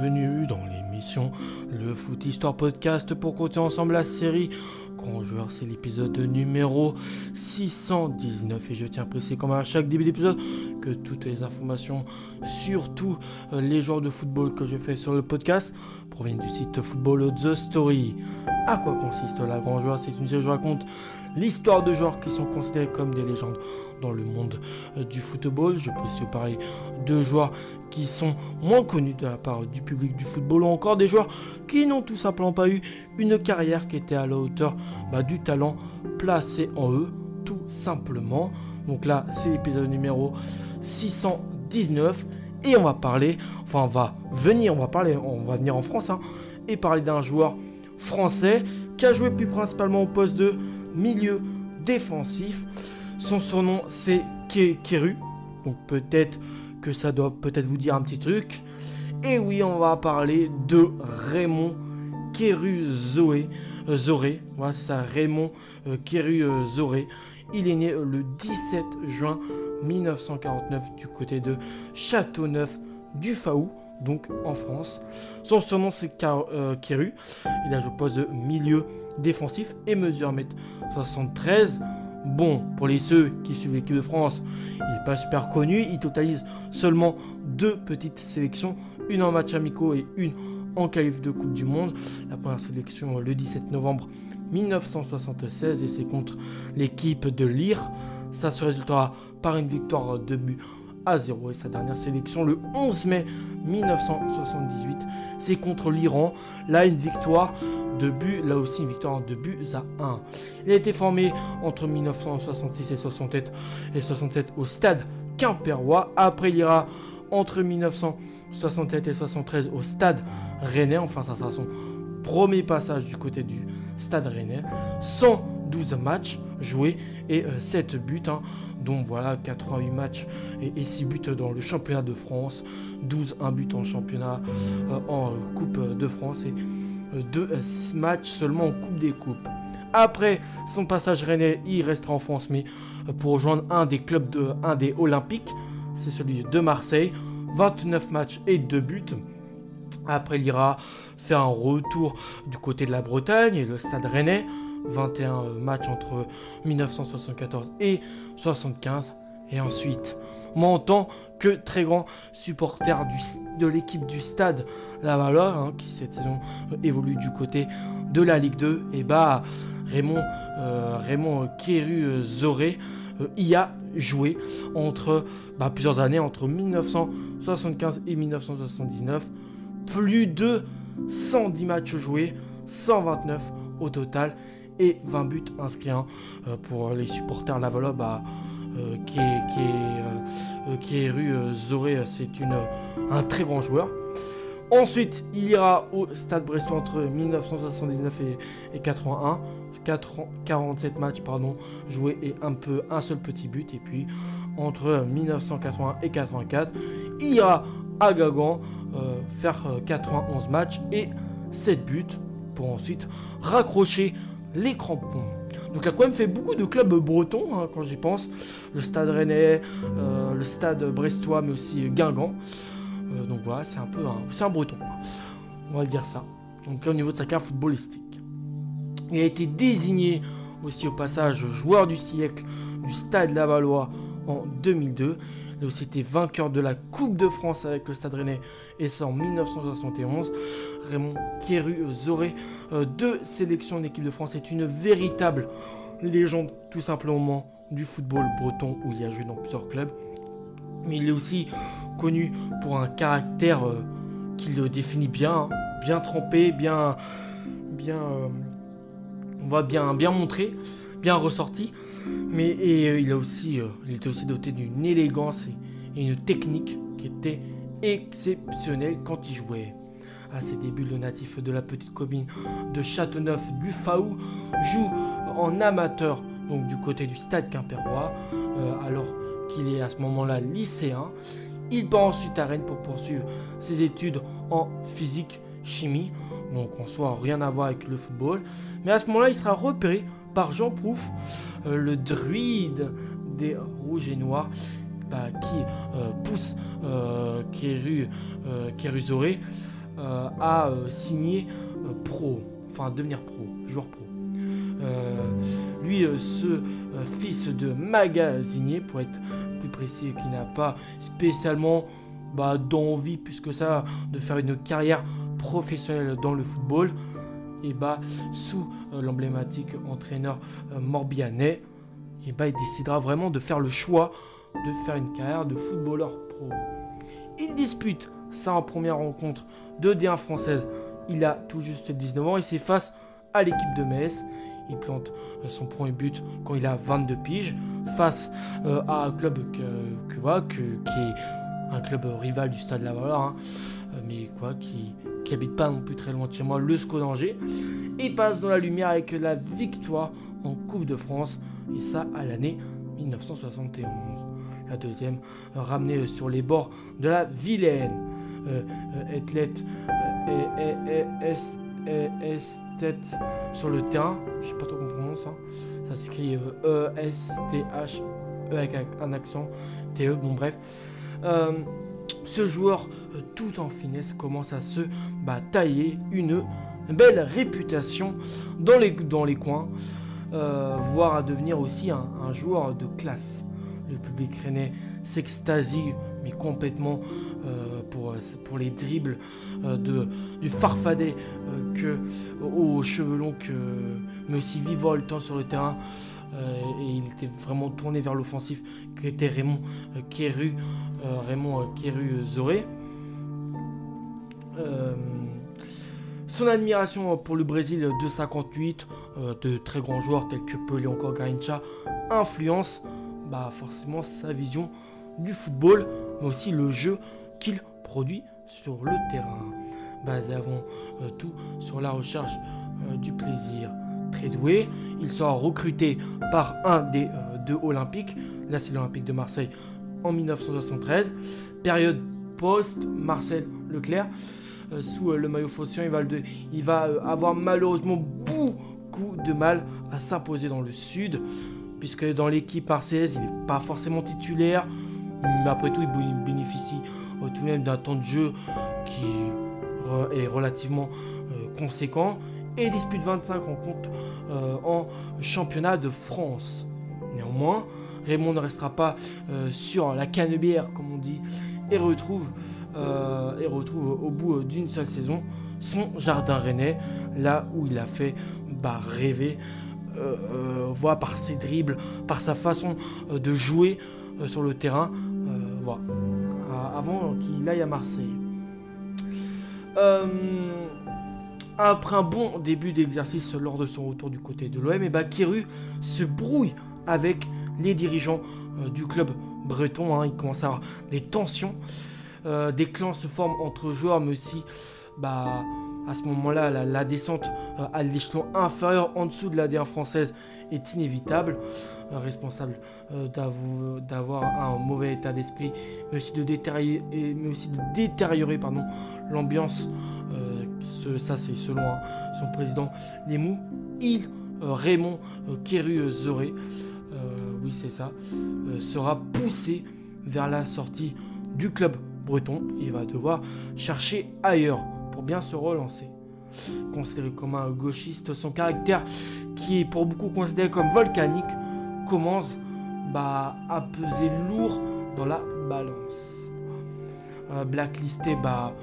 bienvenue dans l'émission Le Foot Histoire Podcast pour continuer ensemble la série Grand Joueur. C'est l'épisode numéro 619 et je tiens à préciser comme à chaque début d'épisode que toutes les informations sur tous euh, les joueurs de football que je fais sur le podcast proviennent du site Football The Story. À quoi consiste la Grand Joueur C'est une série où je raconte l'histoire de joueurs qui sont considérés comme des légendes dans le monde euh, du football. Je peux aussi parler de joueurs qui sont moins connus de la part du public du football ou encore des joueurs qui n'ont tout simplement pas eu une carrière qui était à la hauteur bah, du talent placé en eux, tout simplement. Donc là, c'est l'épisode numéro 619 et on va parler, enfin on va venir, on va parler, on va venir en France hein, et parler d'un joueur français qui a joué plus principalement au poste de milieu défensif. Son surnom c'est Keru. Donc peut-être que ça doit peut-être vous dire un petit truc. Et oui, on va parler de Raymond Keru Zoé. Euh, Zoré, voilà c'est ça, Raymond euh, Keru euh, Zoré. Il est né le 17 juin 1949 du côté de Châteauneuf du Faou, donc en France. Son surnom c'est Keru. Il a joué au poste de milieu défensif et mesure 1m73. Bon, pour les ceux qui suivent l'équipe de France, il n'est pas super connu. Il totalise seulement deux petites sélections, une en match amicaux et une en qualif de Coupe du Monde. La première sélection le 17 novembre 1976 et c'est contre l'équipe de Lire. Ça se résultera par une victoire de but à 0 et sa dernière sélection le 11 mai 1978 c'est contre l'Iran. Là une victoire de but, là aussi une victoire de buts à 1. Il a été formé entre 1966 et 67 et 67 au stade Quimpérois. Après, il ira entre 1967 et 73 au stade Rennais. Enfin, ça sera son premier passage du côté du stade Rennais. 112 matchs joués et 7 euh, buts. Hein. dont voilà 88 matchs et, 6 buts dans le championnat de France, 12 1 but en championnat euh, en Coupe de France et deux matchs seulement en Coupe des Coupes. Après son passage rennais, il restera en France, mais pour rejoindre un des clubs de un des Olympiques, c'est celui de Marseille. 29 matchs et 2 buts. Après, il ira faire un retour du côté de la Bretagne et le stade rennais. 21 matchs entre 1974 et 75. Et ensuite, en tant que très grand supporter de l'équipe du stade La Valeur, hein, qui cette saison évolue du côté de la Ligue 2, et bah Raymond, euh, Raymond Kéru Zoré euh, y a joué entre bah, plusieurs années, entre 1975 et 1979. Plus de 110 matchs joués, 129 au total et 20 buts inscrits hein, euh, pour les supporters Lavalor. Bah, euh, qui est, euh, est rue Zoré, c'est un très grand joueur. Ensuite, il ira au Stade Brestois entre 1979 et, et 81. 47 matchs pardon, joués et un peu un seul petit but. Et puis entre 1981 et 84, il ira à Gagan faire 91 matchs et 7 buts pour ensuite raccrocher les crampons. Donc il a quand même fait beaucoup de clubs bretons hein, quand j'y pense. Le stade rennais, euh, le stade brestois, mais aussi Guingamp. Euh, donc voilà, c'est un peu un, c'est un breton. On va le dire ça. Donc au niveau de sa carte footballistique. Il a été désigné aussi au passage joueur du siècle du stade Lavallois en 2002. Il a aussi été vainqueur de la Coupe de France avec le Stade Rennais et ça en 1971. Raymond Kéru Zoré, euh, deux sélections d'équipe de France, est une véritable légende tout simplement du football breton où il a joué dans plusieurs clubs. Mais il est aussi connu pour un caractère euh, qui le définit bien, bien trempé, bien, bien, euh, on va bien, bien montré, bien ressorti. Mais et, il a aussi, il était aussi doté d'une élégance et une technique qui était exceptionnelle quand il jouait. À ses débuts, le natif de la petite commune de Châteauneuf du Faou joue en amateur, donc du côté du stade Quimpérois, euh, alors qu'il est à ce moment-là lycéen. Il part ensuite à Rennes pour poursuivre ses études en physique chimie, donc en soi rien à voir avec le football. Mais à ce moment-là, il sera repéré par Jean Prouf, euh, le druide des rouges et noirs, bah, qui euh, pousse euh, Kéru, à signer pro, enfin devenir pro, joueur pro. lui, ce fils de magasinier, pour être plus précis, qui n'a pas spécialement bah, d'envie plus que ça de faire une carrière professionnelle dans le football, et bah sous euh, l'emblématique entraîneur euh, morbihanais, et bah il décidera vraiment de faire le choix de faire une carrière de footballeur pro. Il dispute sa première rencontre de D1 française. Il a tout juste 19 ans et s'efface à l'équipe de Metz. Il plante euh, son premier but quand il a 22 piges face à un club que, que, qui est un club rival du Stade Lavalloire, hein, mais quoi, qui, qui habite pas non plus très loin de chez moi, le SCO d'Angers, passe dans la lumière avec la victoire en Coupe de France, et ça à l'année 1971. La deuxième, ramenée sur les bords de la Vilaine. Euh, euh, sur le terrain, je sais pas trop comment on prononce, hein. ça s'écrit E-S-T-H, E avec un accent, T-E, bon bref. Euh, ce joueur, euh, tout en finesse, commence à se tailler une belle réputation dans les, dans les coins, euh, voire à devenir aussi un, joueur de classe. Le public rennais s'extasie, mais complètement pour, pour les dribbles de, du farfadet que, aux cheveux longs que, mais aussi temps sur le terrain. et il était vraiment tourné vers l'offensif, qui était Raymond Kéru euh, Raymond euh, Kéru Zoré. Euh, son admiration pour le Brésil de 58, de très grands joueurs tels que Pelé Garincha, influence bah, forcément sa vision du football, mais aussi le jeu qu'il produit sur le terrain. Basé avant tout sur la recherche du plaisir. Très doué, il sera recruté par un des deux Olympiques, là c'est l'Olympique de Marseille en 1973. Période post-Marcel Leclerc. Euh, sous euh, le maillot Faution, il va, euh, avoir malheureusement beaucoup de mal à s'imposer dans le sud, puisque dans l'équipe marseillaise, il n'est pas forcément titulaire, mais après tout, il bénéficie tout de même d'un temps de jeu qui est relativement conséquent et dispute 25 rencontres en championnat de France. Néanmoins, Raymond ne restera pas sur la canebière, comme on dit, et retrouve, et retrouve au bout d'une seule saison son jardin rennais, là où il a fait bah, rêver, euh, voire par ses dribbles, par sa façon de jouer sur le terrain, voilà, avant qu'il aille à Marseille. après un bon début d'exercice lors de son retour du côté de l'OM, et bah, se brouille avec les dirigeants euh, du club breton. Hein, il commence à avoir des tensions. Euh, des clans se forment entre joueurs, mais aussi bah, à ce moment-là, la, descente euh, à l'échelon inférieur en dessous de la D1 française est inévitable. responsable d'avoir un mauvais état d'esprit, mais aussi de détériorer, l'ambiance. ça, c'est selon hein, son président Lemou. Il, Raymond Kéru-Zoré, oui c'est ça, euh, sera poussé vers la sortie du club breton. Il va devoir chercher ailleurs pour bien se relancer. Considéré comme un gauchiste, son caractère, qui est pour beaucoup considéré comme volcanique, commence bah, à peser lourd dans la balance. Euh, blacklisté bah,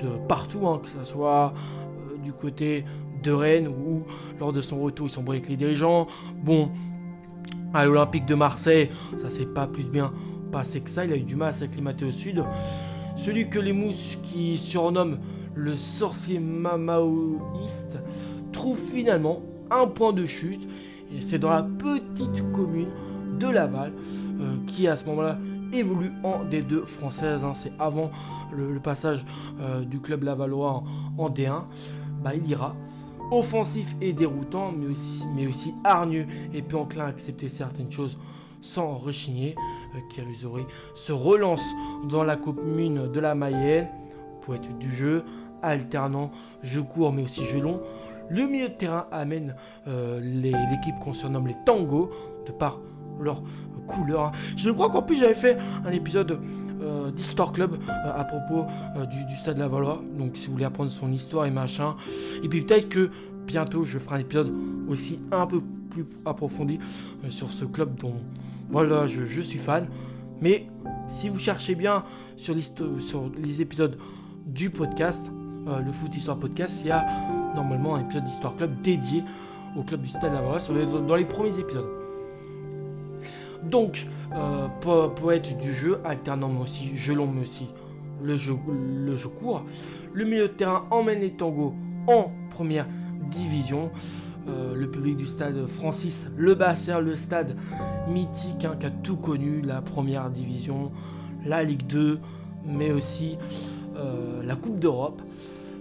de partout, hein, que ce soit euh, du côté de Rennes ou lors de son retour, ils sont avec les dirigeants. Bon, à l'Olympique de Marseille, ça s'est pas plus bien passé que ça. Il a eu du mal à s'acclimater au sud. Celui que les mousses qui surnomme le sorcier mamaoïste trouve finalement un point de chute. Et c'est dans la petite commune de Laval euh, qui à ce moment-là évolue en D2 française. Hein. C'est avant le, passage euh, du club lavallois en, D1. Bah, il ira offensif et déroutant, mais aussi, mais aussi hargneux et peu enclin à accepter certaines choses sans rechigner. Euh, se relance dans la commune de la Mayenne, poète du jeu, alternant jeu court mais aussi jeu long. Le milieu de terrain amène euh, l'équipe qu'on surnomme les tangos, de par leur couleur. Je crois qu'en plus j'avais fait un épisode d'Histoire Club à propos du, du, Stade Lavallois. Donc si vous voulez apprendre son histoire et machin. Et puis peut-être que bientôt je ferai un épisode aussi un peu plus approfondi sur ce club dont voilà, je, je, suis fan. Mais si vous cherchez bien sur, sur les épisodes du podcast, le Foot Histoire Podcast, il y a normalement un épisode d'Histoire Club dédié au club du Stade Lavallois dans les premiers épisodes. Donc, euh, poète du jeu, alternant mais aussi jeu long mais aussi le jeu, le jeu court. Le milieu de terrain emmène les tangos en première division. Euh, le public du stade Francis Le Basser, le stade mythique hein, qui a tout connu, la première division, la Ligue 2, mais aussi euh, la Coupe d'Europe.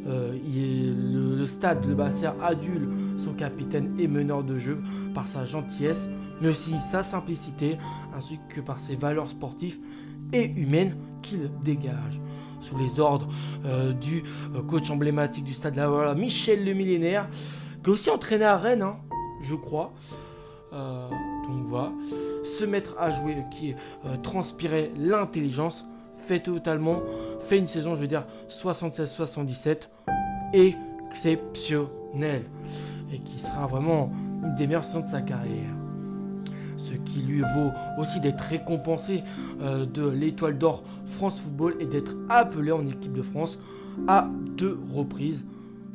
Euh, le, stade Le Basser adule son capitaine et meneur de jeu par sa gentillesse, mais aussi sa simplicité, ainsi que par ses valeurs sportives et humaines qu'il dégage. Sous les ordres du coach emblématique du stade La Michel le Millénaire, qui a aussi entraîné à Rennes, hein, je crois. donc voilà, se mettre à jouer, qui transpirait l'intelligence, fait totalement, fait une saison, je veux dire, 76-77, exceptionnel et qui sera vraiment une des meilleures saisons de sa carrière. Ce qui lui vaut aussi d'être récompensé euh, de l'étoile d'or France Football et d'être appelé en équipe de France à deux reprises.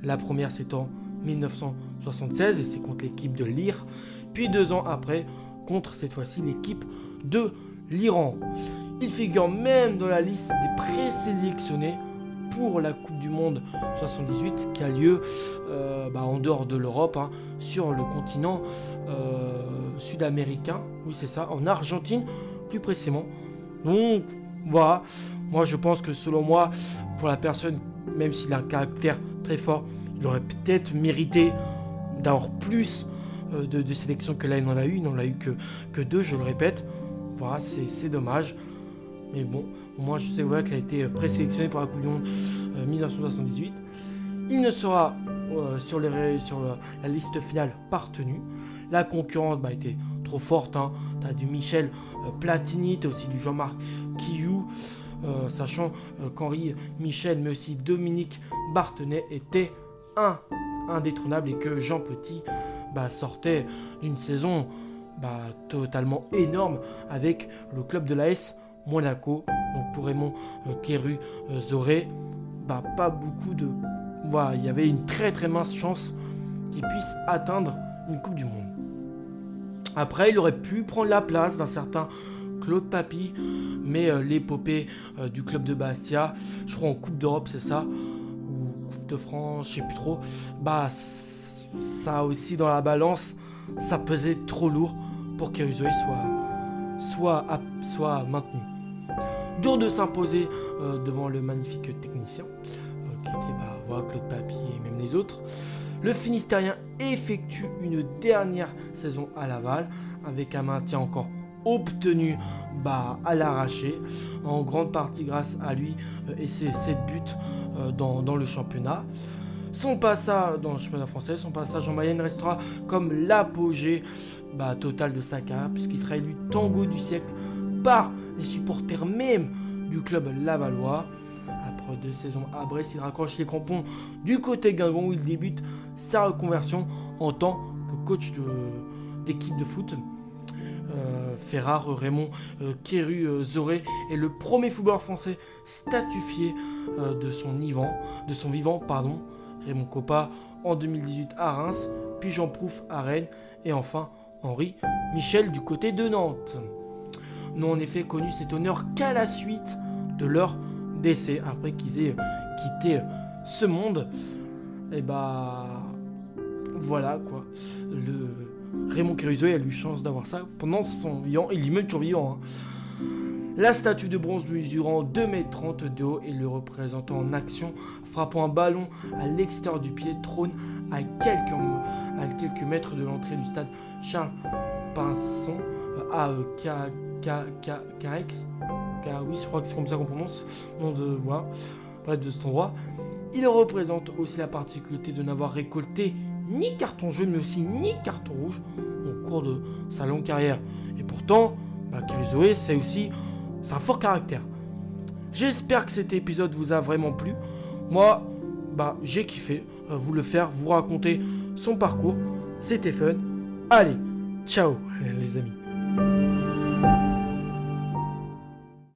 La première en 1976 et c'est contre l'équipe de Lire, puis deux ans après contre cette fois-ci l'équipe de l'Iran. Il figure même dans la liste des présélectionnés pour la Coupe du Monde 78 qui a lieu euh, bah, en dehors de l'Europe, hein, sur le continent euh, sud-américain. Oui, c'est ça, en Argentine plus précisément. Donc voilà, moi je pense que selon moi, pour la personne, même s'il a un caractère fort, il aurait peut-être mérité d'avoir plus euh, de, sélections que là il en a eu. Il n'en a eu que, deux, je le répète. Voilà, c'est dommage. Mais bon, moi, je sais qu'il a été présélectionné pour la Coupe du Monde 1978. Euh, Il ne sera euh, sur, les, sur la, liste finale partenu. La concurrence bah, était trop forte. Hein. Tu as du Michel euh, Platini, tu as aussi du Jean-Marc Quillou. Sachant qu'Henri Michel, mais aussi Dominique Bartenet étaient un, indétrônables et que Jean Petit bah, sortait d'une saison bah, totalement énorme avec le club de l'AS Monaco. Donc pour Raymond euh, Kéru euh, Zoré, bah, pas beaucoup de. Il y avait une très très mince chance qu'il puisse atteindre une Coupe du Monde. Après, il aurait pu prendre la place d'un certain Claude Papy, mais euh, l'épopée du club de Bastia, je crois en Coupe d'Europe, c'est ça, ou Coupe de France, je sais plus trop, bah ça aussi dans la balance, ça pesait trop lourd pour qu'Eruzoé soit, soit, soit maintenu. Dur de s'imposer euh, devant le magnifique technicien, euh, bah, Claude Papy et même les autres. Le Finistérien effectue une dernière saison à Laval, avec un maintien encore obtenu bah, à l'arraché, en grande partie grâce à lui euh, et ses 7 buts dans, le championnat. Son passage dans le championnat français, son passage en Mayenne restera comme l'apogée bah, total de sa carrière, puisqu'il sera élu tango du siècle par les supporters même du club lavallois. Après deux saisons à Brest, il raccroche les crampons du côté Guingamp où il débute sa reconversion en tant que coach d'équipe de, foot. Euh, Ferrare, Raymond euh, Kéru euh, Zoré est le premier footballeur français statufié de, son vivant. Pardon. Raymond Coppa en 2018 à Reims, puis Jean Prouf à Rennes et enfin Henri Michel du côté de Nantes n'ont en effet connu cet honneur qu'à la suite de leur décès, après qu'ils aient quitté ce monde. Et bah voilà quoi. Le Raymond Caruso a eu chance d'avoir ça pendant son vivant, il est même toujours vivant. Hein. La statue de bronze mesurant 2m30 de haut et le représentant en action, frappant un ballon à l'extérieur du pied, trône à quelques, mètres de l'entrée du stade Charles Pinson à Carex. Oui, je crois que c'est comme ça qu'on prononce. Nom de, voilà, de cet endroit. Il représente aussi la particularité de n'avoir récolté ni carton jaune, mais aussi ni carton rouge au cours de sa longue carrière. Et pourtant, bah, c'est aussi c'est un fort caractère. J'espère que cet épisode vous a vraiment plu. Moi, bah, j'ai kiffé euh, vous le faire, vous raconter son parcours. C'était fun. Allez, ciao les amis.